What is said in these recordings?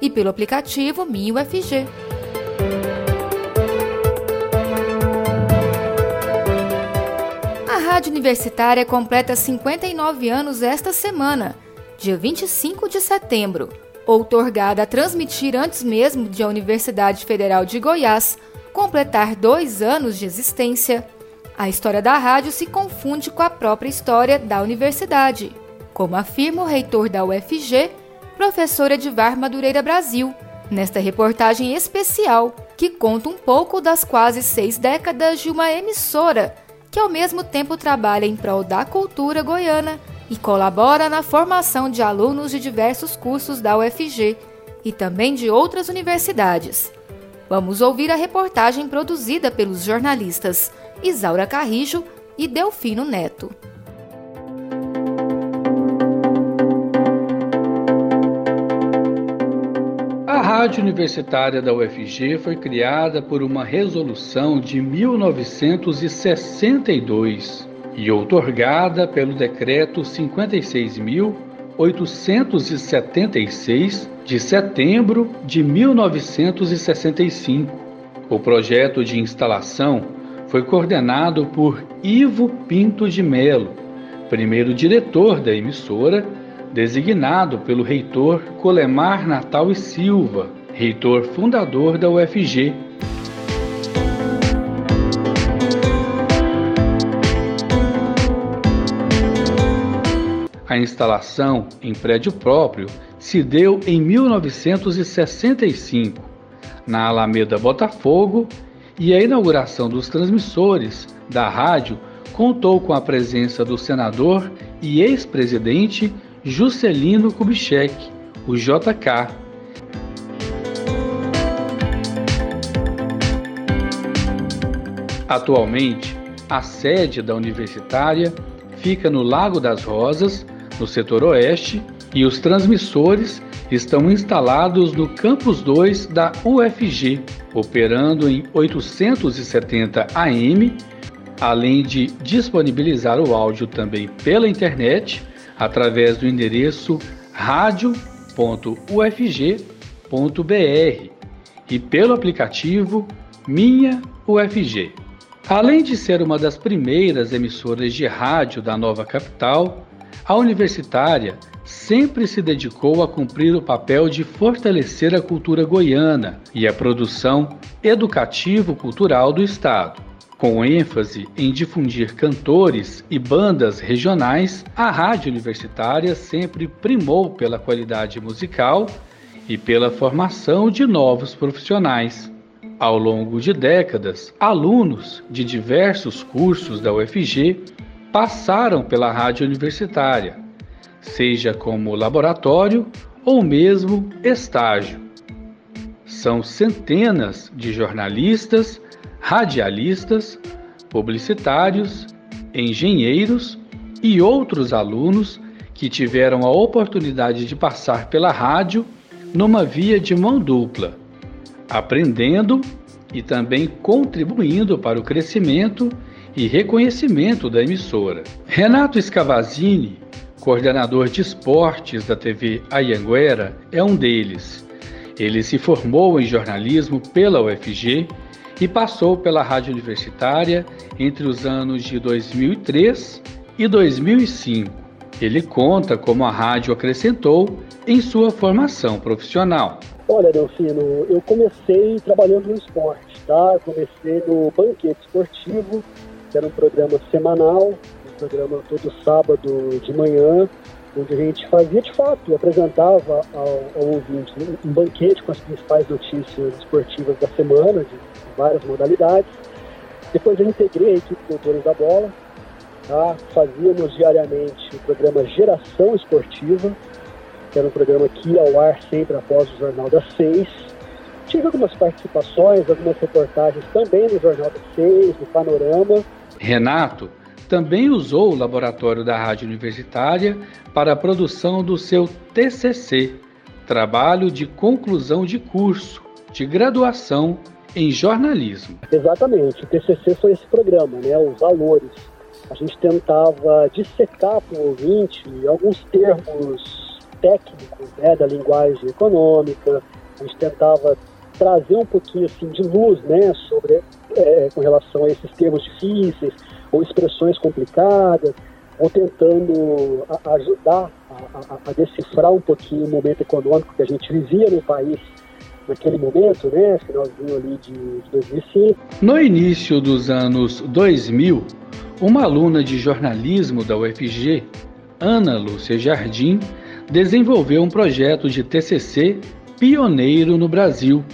e pelo aplicativo MinUFG. A Rádio Universitária completa 59 anos esta semana, dia 25 de setembro. Outorgada a transmitir antes mesmo de a Universidade Federal de Goiás completar dois anos de existência, a história da rádio se confunde com a própria história da universidade, como afirma o reitor da UFG, professor Edvar Madureira Brasil, nesta reportagem especial que conta um pouco das quase seis décadas de uma emissora que ao mesmo tempo trabalha em prol da cultura goiana e colabora na formação de alunos de diversos cursos da UFG e também de outras universidades. Vamos ouvir a reportagem produzida pelos jornalistas Isaura Carrijo e Delfino Neto. Rádio Universitária da UFG foi criada por uma resolução de 1962 e outorgada pelo Decreto 56.876 de setembro de 1965. O projeto de instalação foi coordenado por Ivo Pinto de Melo, primeiro diretor da emissora, designado pelo reitor Colemar Natal e Silva, reitor fundador da UFG, A instalação em prédio próprio se deu em 1965, na Alameda Botafogo, e a inauguração dos transmissores da rádio contou com a presença do senador e ex-presidente Juscelino Kubitschek, o JK. Atualmente, a sede da universitária fica no Lago das Rosas, no setor oeste, e os transmissores estão instalados no Campus 2 da UFG, operando em 870 AM, além de disponibilizar o áudio também pela internet através do endereço radio.ufg.br e pelo aplicativo Minha UFG. Além de ser uma das primeiras emissoras de rádio da nova capital, a universitária sempre se dedicou a cumprir o papel de fortalecer a cultura goiana e a produção educativo-cultural do Estado. Com ênfase em difundir cantores e bandas regionais, a rádio universitária sempre primou pela qualidade musical e pela formação de novos profissionais. Ao longo de décadas, alunos de diversos cursos da UFG passaram pela rádio universitária, seja como laboratório ou mesmo estágio. São centenas de jornalistas, radialistas, publicitários, engenheiros e outros alunos que tiveram a oportunidade de passar pela rádio numa via de mão dupla, aprendendo e também contribuindo para o crescimento e reconhecimento da emissora. Renato Scavazini, coordenador de esportes da TV Ayanguera, é um deles. Ele se formou em jornalismo pela UFG e passou pela Rádio Universitária entre os anos de 2003 e 2005. Ele conta como a rádio acrescentou em sua formação profissional. Olha, Delfino, eu comecei trabalhando no esporte, tá? comecei no banquete esportivo que era um programa semanal, um programa todo sábado de manhã, onde a gente fazia de fato, apresentava ao, ao ouvinte um banquete com as principais notícias esportivas da semana, de várias modalidades. Depois eu integrei a equipe Doutores da Bola, tá? fazíamos diariamente o programa Geração Esportiva, que era um programa que ia ao ar sempre após o Jornal das Seis. Tive algumas participações, algumas reportagens também no Jornal das Seis, no Panorama. Renato também usou o laboratório da Rádio Universitária para a produção do seu TCC, Trabalho de Conclusão de Curso, de Graduação em Jornalismo. Exatamente, o TCC foi esse programa, né, os valores. A gente tentava dissecar para o ouvinte alguns termos técnicos né, da linguagem econômica, a gente tentava trazer um pouquinho assim de luz, né, sobre é, com relação a esses termos difíceis ou expressões complicadas, ou tentando a, ajudar a, a, a, decifrar um pouquinho o momento econômico que a gente vivia no país naquele momento, né, finalzinho ali de, de 2005. No início dos anos 2000, uma aluna de jornalismo da UFG, Ana Lúcia Jardim, desenvolveu um projeto de TCC pioneiro no Brasil,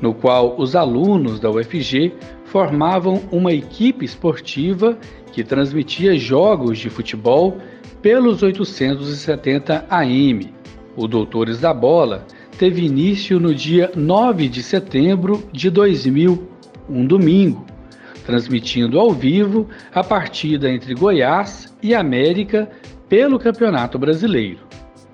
no qual os alunos da UFG formavam uma equipe esportiva que transmitia jogos de futebol pelos 870 AM. O Doutores da Bola teve início no dia 9 de setembro de 2000, um domingo, transmitindo ao vivo a partida entre Goiás e América pelo Campeonato Brasileiro.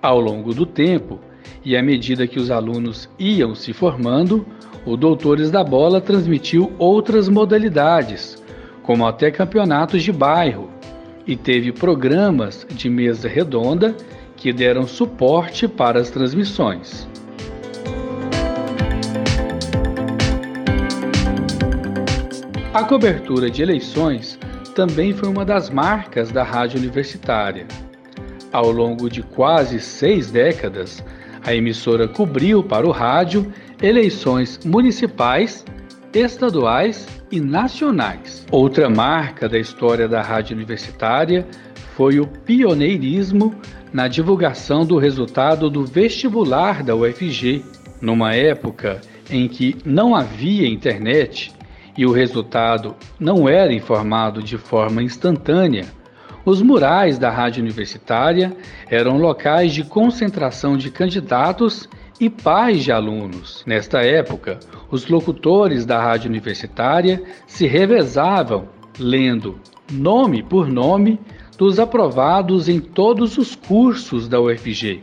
Ao longo do tempo, e à medida que os alunos iam se formando, o Doutores da Bola transmitiu outras modalidades, como até campeonatos de bairro, e teve programas de mesa redonda que deram suporte para as transmissões. A cobertura de eleições também foi uma das marcas da rádio universitária. Ao longo de quase seis décadas, a emissora cobriu para o rádio eleições municipais, estaduais e nacionais. Outra marca da história da rádio universitária foi o pioneirismo na divulgação do resultado do vestibular da UFG, numa época em que não havia internet e o resultado não era informado de forma instantânea. Os murais da rádio universitária eram locais de concentração de candidatos e pais de alunos. Nesta época, os locutores da rádio universitária se revezavam lendo nome por nome dos aprovados em todos os cursos da UFG,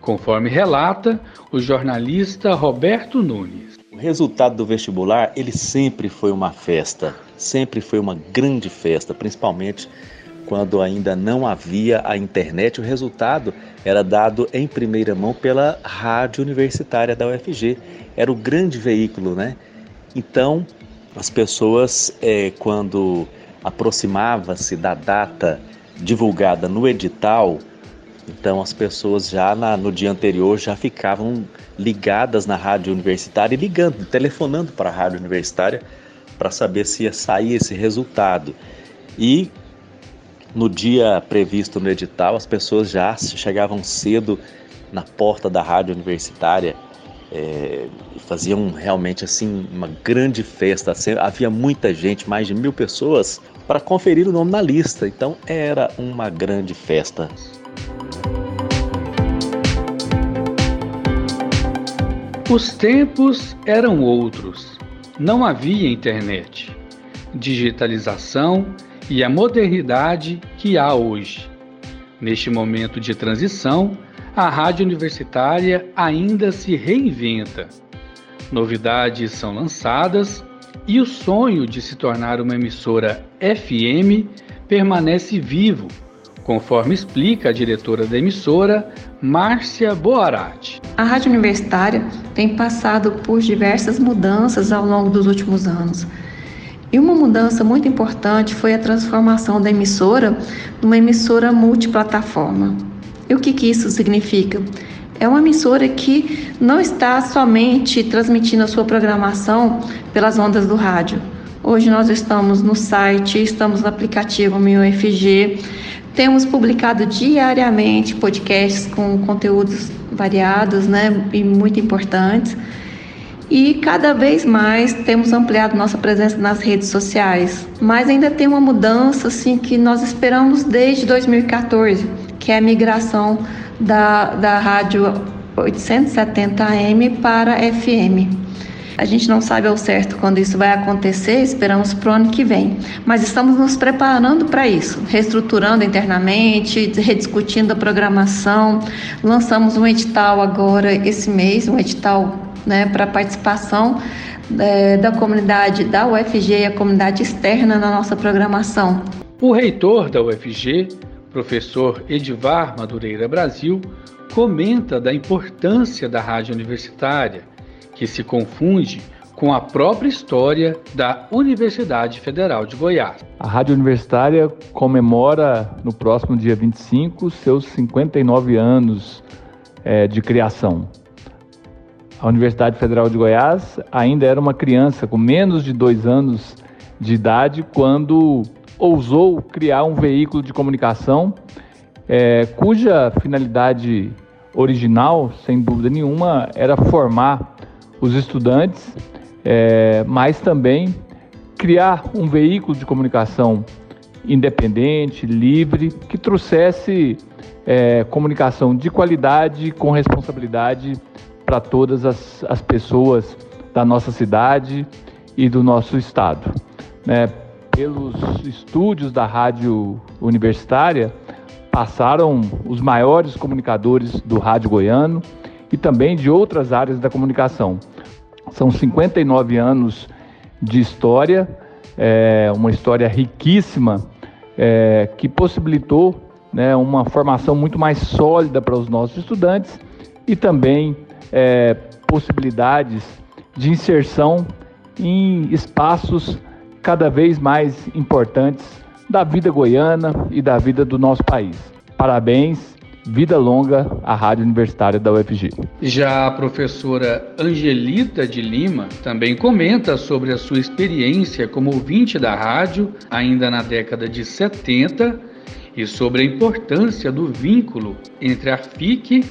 conforme relata o jornalista Roberto Nunes. O resultado do vestibular, ele sempre foi uma festa, sempre foi uma grande festa, principalmente quando ainda não havia a internet, o resultado era dado em primeira mão pela rádio universitária da UFG. Era o grande veículo, né? Então, as pessoas, é, quando aproximava-se da data divulgada no edital, então as pessoas já na, no dia anterior já ficavam ligadas na rádio universitária e ligando, telefonando para a rádio universitária para saber se ia sair esse resultado. E no dia previsto no edital, as pessoas já chegavam cedo na porta da rádio universitária é, faziam realmente assim uma grande festa. Havia muita gente, mais de mil pessoas, para conferir o nome na lista. Então era uma grande festa. Os tempos eram outros. Não havia internet. Digitalização e a modernidade que há hoje. Neste momento de transição, a rádio universitária ainda se reinventa. Novidades são lançadas e o sonho de se tornar uma emissora FM permanece vivo, conforme explica a diretora da emissora, Márcia Boarati. A rádio universitária tem passado por diversas mudanças ao longo dos últimos anos e uma mudança muito importante foi a transformação da emissora numa emissora multiplataforma. E o que, que isso significa? É uma emissora que não está somente transmitindo a sua programação pelas ondas do rádio. Hoje nós estamos no site, estamos no aplicativo Meu FG, temos publicado diariamente podcasts com conteúdos variados né, e muito importantes. E cada vez mais temos ampliado nossa presença nas redes sociais, mas ainda tem uma mudança assim que nós esperamos desde 2014, que é a migração da, da rádio 870 AM para FM. A gente não sabe ao certo quando isso vai acontecer, esperamos para o ano que vem. Mas estamos nos preparando para isso, reestruturando internamente, rediscutindo a programação. Lançamos um edital agora esse mês, um edital né, para participação é, da comunidade da UFG e a comunidade externa na nossa programação. O reitor da UFG, professor Edivar Madureira Brasil, comenta da importância da rádio universitária que se confunde com a própria história da Universidade Federal de Goiás. A Rádio Universitária comemora no próximo dia 25 seus 59 anos é, de criação. A Universidade Federal de Goiás ainda era uma criança com menos de dois anos de idade quando ousou criar um veículo de comunicação é, cuja finalidade original, sem dúvida nenhuma, era formar os estudantes, é, mas também criar um veículo de comunicação independente, livre, que trouxesse é, comunicação de qualidade, com responsabilidade para todas as, as pessoas da nossa cidade e do nosso estado. Né? Pelos estúdios da rádio universitária, passaram os maiores comunicadores do rádio goiano, e também de outras áreas da comunicação. São 59 anos de história, é, uma história riquíssima é, que possibilitou né, uma formação muito mais sólida para os nossos estudantes e também é, possibilidades de inserção em espaços cada vez mais importantes da vida goiana e da vida do nosso país. Parabéns Vida longa à Rádio Universitária da UFG. Já a professora Angelita de Lima também comenta sobre a sua experiência como ouvinte da rádio ainda na década de 70 e sobre a importância do vínculo entre a FIC,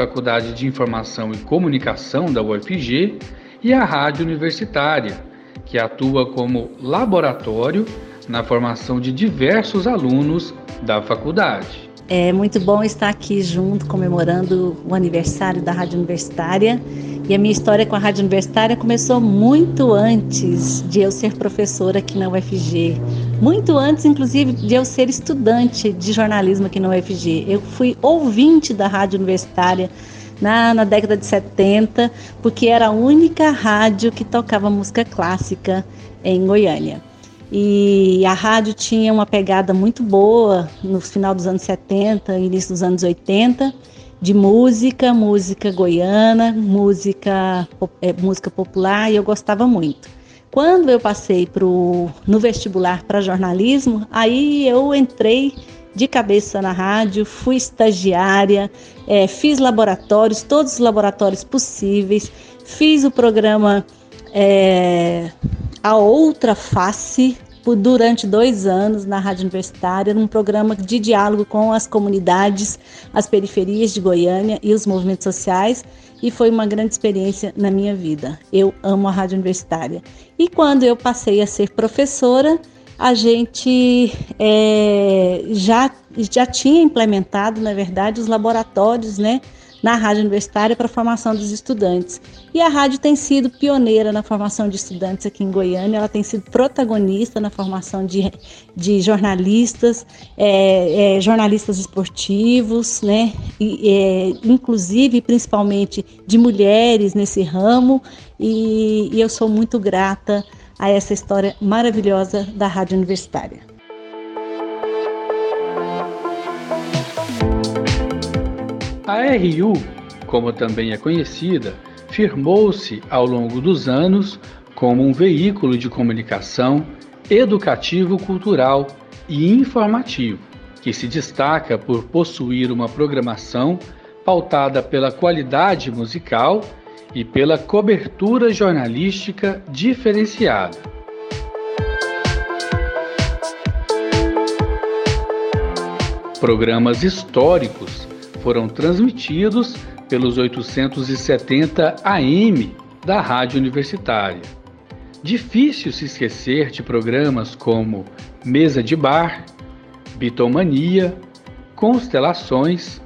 Faculdade de Informação e Comunicação da UFG, e a Rádio Universitária, que atua como laboratório na formação de diversos alunos da faculdade. É muito bom estar aqui junto, comemorando o aniversário da Rádio Universitária. E a minha história com a Rádio Universitária começou muito antes de eu ser professora aqui na UFG. Muito antes, inclusive, de eu ser estudante de jornalismo aqui na UFG. Eu fui ouvinte da Rádio Universitária na, na década de 70, porque era a única rádio que tocava música clássica em Goiânia. E a rádio tinha uma pegada muito boa no final dos anos 70, início dos anos 80, de música, música goiana, música, é, música popular, e eu gostava muito. Quando eu passei pro, no vestibular para jornalismo, aí eu entrei de cabeça na rádio, fui estagiária, é, fiz laboratórios, todos os laboratórios possíveis, fiz o programa é, a outra face por durante dois anos na Rádio Universitária, num programa de diálogo com as comunidades, as periferias de Goiânia e os movimentos sociais, e foi uma grande experiência na minha vida. Eu amo a Rádio Universitária. E quando eu passei a ser professora, a gente é, já, já tinha implementado, na verdade, os laboratórios, né? Na rádio universitária para a formação dos estudantes. E a rádio tem sido pioneira na formação de estudantes aqui em Goiânia, ela tem sido protagonista na formação de, de jornalistas, é, é, jornalistas esportivos, né? E, é, inclusive, principalmente, de mulheres nesse ramo, e, e eu sou muito grata a essa história maravilhosa da rádio universitária. A RU, como também é conhecida, firmou-se ao longo dos anos como um veículo de comunicação educativo, cultural e informativo, que se destaca por possuir uma programação pautada pela qualidade musical e pela cobertura jornalística diferenciada. Programas históricos foram transmitidos pelos 870 AM da Rádio Universitária. Difícil se esquecer de programas como Mesa de Bar, Bitomania, Constelações,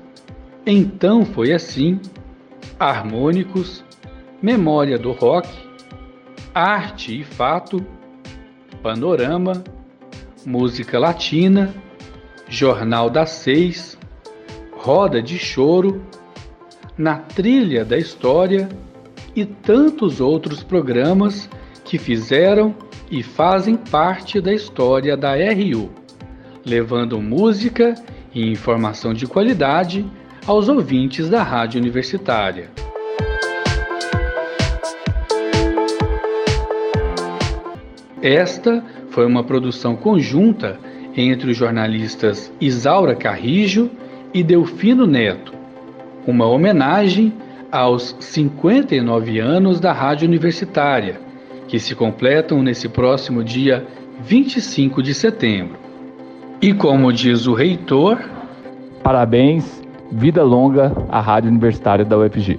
Então Foi Assim, Harmônicos, Memória do Rock, Arte e Fato, Panorama, Música Latina, Jornal das Seis, Roda de Choro, Na Trilha da História e tantos outros programas que fizeram e fazem parte da história da RU, levando música e informação de qualidade aos ouvintes da Rádio Universitária. Esta foi uma produção conjunta entre os jornalistas Isaura Carrijo e Delfino Neto, uma homenagem aos 59 anos da Rádio Universitária, que se completam nesse próximo dia 25 de setembro. E como diz o reitor, parabéns, vida longa à Rádio Universitária da UFG.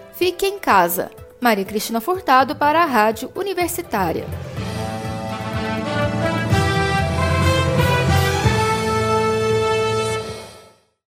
fique em casa. Maria Cristina Furtado para a Rádio Universitária.